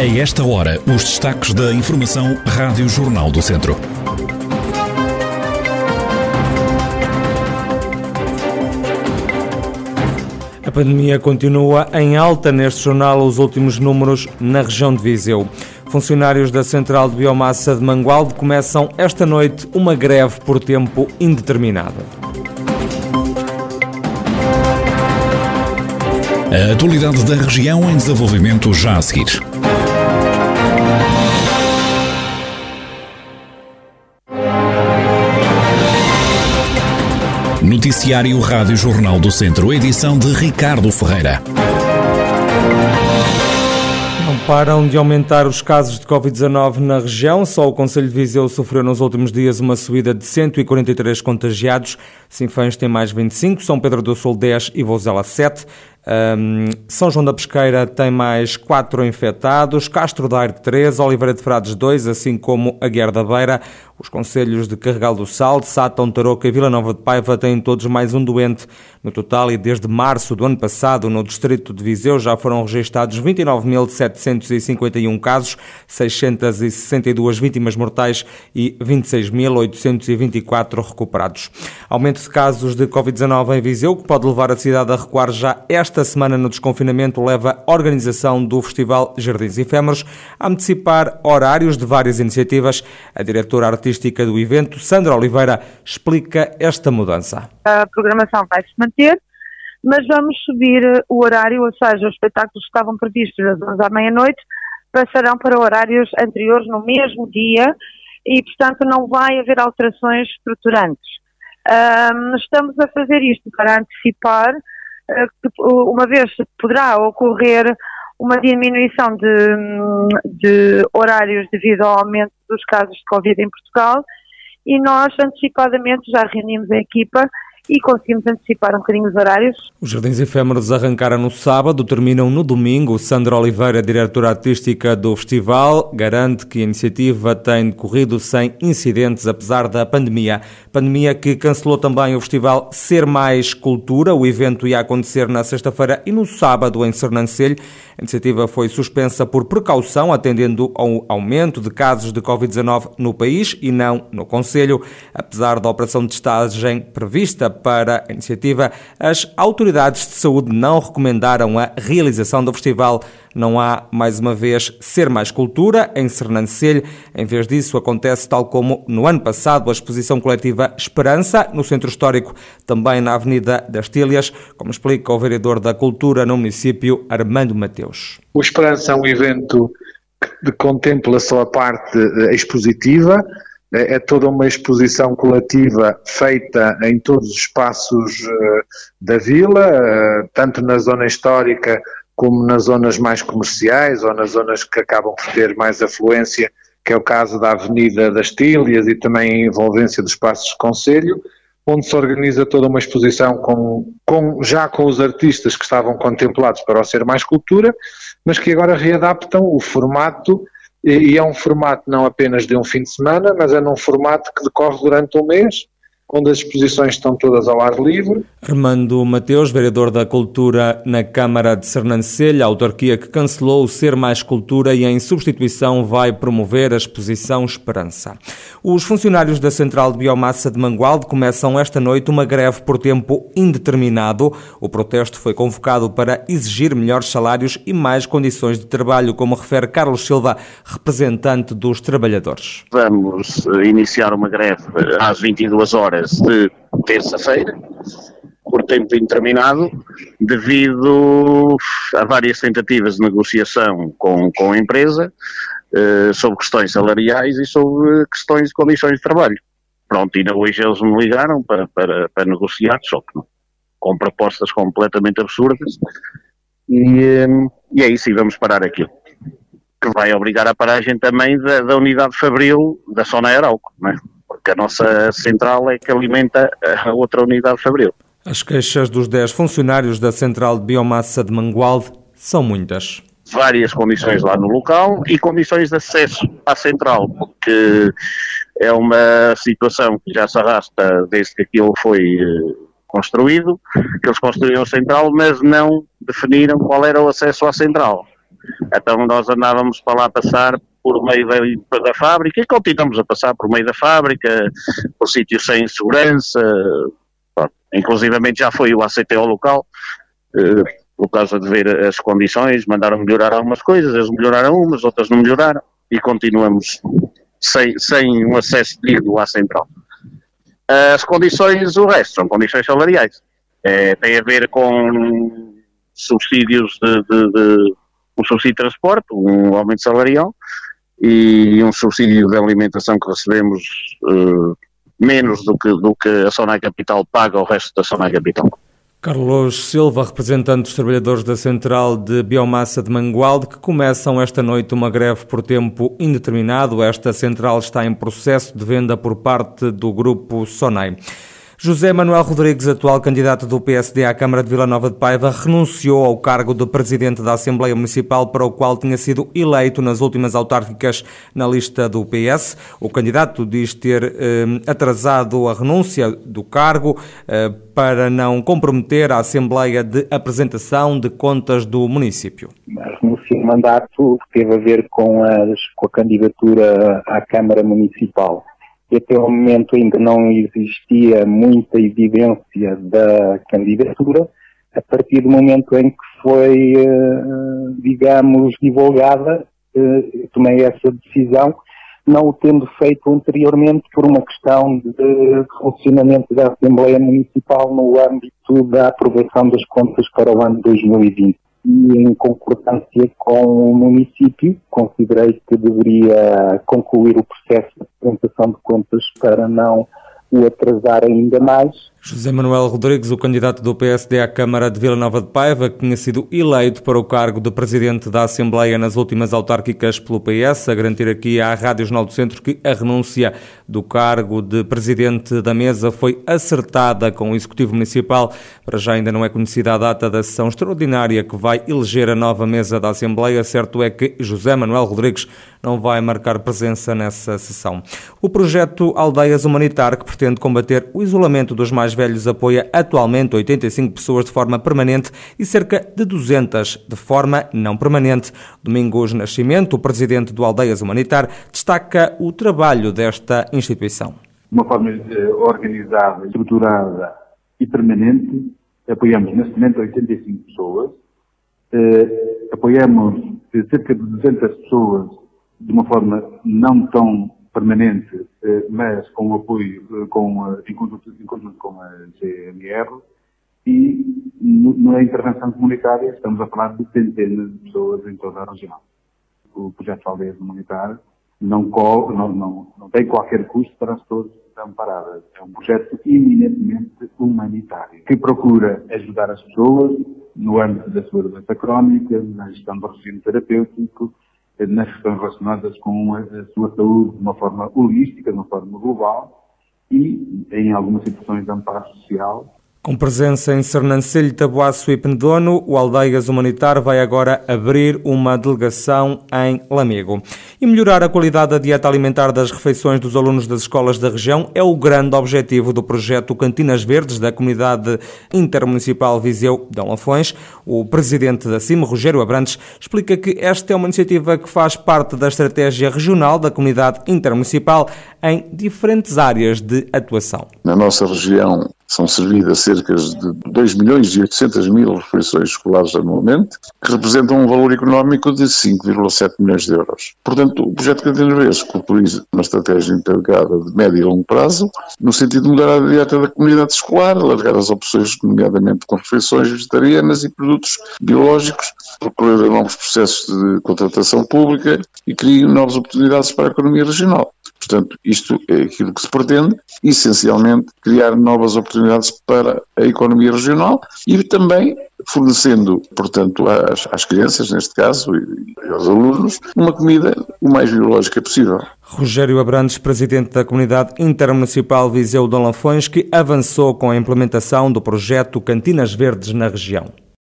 A esta hora, os destaques da Informação Rádio Jornal do Centro. A pandemia continua em alta neste jornal, os últimos números na região de Viseu. Funcionários da Central de Biomassa de Mangualde começam esta noite uma greve por tempo indeterminado. A atualidade da região em desenvolvimento já a seguir. Noticiário Rádio Jornal do Centro, edição de Ricardo Ferreira. Não param de aumentar os casos de Covid-19 na região. Só o Conselho de Viseu sofreu nos últimos dias uma subida de 143 contagiados. Sinfãs tem mais 25, São Pedro do Sul 10 e Vozela 7. Um, São João da Pesqueira tem mais 4 infectados, Castro Daire 3, Oliveira de Frades 2, assim como a Guerra da Beira. Os conselhos de Carregal do Sal, de Sátão, Tarouca e Vila Nova de Paiva têm todos mais um doente. No total, e desde março do ano passado, no distrito de Viseu já foram registados 29.751 casos, 662 vítimas mortais e 26.824 recuperados. Aumento de casos de Covid-19 em Viseu, que pode levar a cidade a recuar já esta semana no desconfinamento, leva a organização do Festival Jardins Efêmeros a antecipar horários de várias iniciativas. A diretora artística do evento, Sandra Oliveira, explica esta mudança. A programação vai se manter, mas vamos subir o horário, ou seja, os espetáculos que estavam previstos das 11 à meia-noite passarão para horários anteriores no mesmo dia e, portanto, não vai haver alterações estruturantes. Um, estamos a fazer isto para antecipar, uma vez poderá ocorrer uma diminuição de, de horários devido ao aumento dos casos de Covid em Portugal e nós antecipadamente já reunimos a equipa e conseguimos antecipar um bocadinho os horários. Os Jardins Efêmeros arrancaram no sábado, terminam no domingo. Sandra Oliveira, diretora artística do festival, garante que a iniciativa tem decorrido sem incidentes, apesar da pandemia. Pandemia que cancelou também o festival Ser Mais Cultura. O evento ia acontecer na sexta-feira e no sábado em Sernancelho. A iniciativa foi suspensa por precaução, atendendo ao aumento de casos de Covid-19 no país e não no Conselho. Apesar da operação de estagem prevista para a iniciativa, as autoridades de saúde não recomendaram a realização do festival. Não há, mais uma vez, Ser Mais Cultura em Sernancelho. Em vez disso, acontece tal como no ano passado a exposição coletiva Esperança, no Centro Histórico, também na Avenida das Tílias, como explica o vereador da Cultura no município, Armando Mateus. O Esperança é um evento que contempla só a parte eh, expositiva, é, é toda uma exposição coletiva feita em todos os espaços uh, da vila, uh, tanto na zona histórica como nas zonas mais comerciais ou nas zonas que acabam por ter mais afluência, que é o caso da Avenida das Tílias e também a envolvência dos espaços de Conselho, onde se organiza toda uma exposição com, com, já com os artistas que estavam contemplados para o Ser Mais Cultura, mas que agora readaptam o formato e, é um formato não apenas de um fim de semana, mas é num formato que decorre durante um mês, onde as exposições estão todas ao ar livre. Armando Mateus, vereador da Cultura na Câmara de Sernancelho, a autarquia que cancelou o Ser Mais Cultura e em substituição vai promover a exposição Esperança. Os funcionários da Central de Biomassa de Mangualde começam esta noite uma greve por tempo indeterminado. O protesto foi convocado para exigir melhores salários e mais condições de trabalho, como refere Carlos Silva, representante dos trabalhadores. Vamos iniciar uma greve às 22 horas de terça-feira, por tempo indeterminado, devido a várias tentativas de negociação com, com a empresa eh, sobre questões salariais e sobre questões de condições de trabalho. Pronto, e hoje eles me ligaram para, para, para negociar, só que com propostas completamente absurdas, e, eh, e é isso, e vamos parar aquilo que vai obrigar a paragem também da, da unidade Fabril da Sona Arauco, não é? Porque a nossa central é que alimenta a outra unidade fabril. As queixas dos 10 funcionários da central de biomassa de Mangualde são muitas. Várias condições lá no local e condições de acesso à central, porque é uma situação que já se arrasta desde que aquilo foi eh, construído, que eles construíram a central, mas não definiram qual era o acesso à central. Então nós andávamos para lá passar por meio da, da fábrica e continuamos a passar por meio da fábrica, por sítios sem segurança, inclusivamente já foi o ACTO local, eh, por causa de ver as condições, mandaram melhorar algumas coisas, eles melhoraram umas, outras não melhoraram, e continuamos sem, sem um acesso digno à central. As condições, o resto, são condições salariais. É, tem a ver com subsídios de, de, de, um subsídio de transporte, um aumento salarial e um subsídio de alimentação que recebemos uh, menos do que, do que a Sonai Capital paga ao resto da Sonai Capital. Carlos Silva, representante dos trabalhadores da Central de Biomassa de Mangualde, que começam esta noite uma greve por tempo indeterminado. Esta central está em processo de venda por parte do grupo Sonai. José Manuel Rodrigues, atual candidato do PSD à Câmara de Vila Nova de Paiva, renunciou ao cargo de presidente da Assembleia Municipal para o qual tinha sido eleito nas últimas autárquicas na lista do PS. O candidato diz ter eh, atrasado a renúncia do cargo eh, para não comprometer a Assembleia de apresentação de contas do município. A renúncia do mandato teve a ver com, as, com a candidatura à Câmara Municipal que até o momento ainda não existia muita evidência da candidatura, a partir do momento em que foi, eh, digamos, divulgada, eh, tomei essa decisão, não o tendo feito anteriormente por uma questão de funcionamento da Assembleia Municipal no âmbito da aprovação das contas para o ano 2020 e em concordância com o município, considerei que deveria concluir o processo de apresentação de contas para não o atrasar ainda mais José Manuel Rodrigues, o candidato do PSD à Câmara de Vila Nova de Paiva, que tinha sido eleito para o cargo de presidente da Assembleia nas últimas autárquicas pelo PS, a garantir aqui à Rádio Jornal do Centro que a renúncia do cargo de presidente da mesa foi acertada com o Executivo Municipal. Para já ainda não é conhecida a data da sessão extraordinária que vai eleger a nova mesa da Assembleia. Certo é que José Manuel Rodrigues não vai marcar presença nessa sessão. O projeto Aldeias Humanitar, que pretende combater o isolamento dos mais mais velhos apoia atualmente 85 pessoas de forma permanente e cerca de 200 de forma não permanente. Domingos Nascimento, o presidente do Aldeias Humanitar, destaca o trabalho desta instituição. De uma forma eh, organizada, estruturada e permanente, apoiamos neste momento 85 pessoas, eh, apoiamos cerca de 200 pessoas de uma forma não tão permanente, eh, mas com apoio, eh, com, em, conjunto, em conjunto com a GMR, e na intervenção comunitária estamos a falar de centenas de pessoas em toda a região. O projeto Aldeias Humanitar não, não, não, não tem qualquer custo para as pessoas amparadas. É um projeto eminentemente humanitário, que procura ajudar as pessoas no âmbito da sua doença crónica, na gestão do regime terapêutico, nas questões relacionadas com a sua saúde de uma forma holística, de uma forma global e em algumas situações de amparo social com presença em Sernancelho, Tabuaço e Penedono, o Aldeias Humanitar vai agora abrir uma delegação em Lamego. E melhorar a qualidade da dieta alimentar das refeições dos alunos das escolas da região é o grande objetivo do projeto Cantinas Verdes da Comunidade Intermunicipal Viseu de Lafões. O presidente da CIM, Rogério Abrantes, explica que esta é uma iniciativa que faz parte da estratégia regional da Comunidade Intermunicipal em diferentes áreas de atuação. Na nossa região são servidas cerca de 2 milhões e 800 mil refeições escolares anualmente, que representam um valor económico de 5,7 milhões de euros. Portanto, o projeto Verdes conclui uma estratégia integrada de médio e longo prazo, no sentido de mudar a dieta da comunidade escolar, alargar as opções, nomeadamente com refeições vegetarianas e produtos biológicos, procurar novos processos de contratação pública e criar novas oportunidades para a economia regional. Portanto, isto é aquilo que se pretende, essencialmente criar novas oportunidades para a economia regional e também fornecendo, portanto, às, às crianças, neste caso, e, e aos alunos, uma comida o mais biológica possível. Rogério Abrantes, presidente da Comunidade Intermunicipal Viseu de Lanfões, que avançou com a implementação do projeto Cantinas Verdes na região.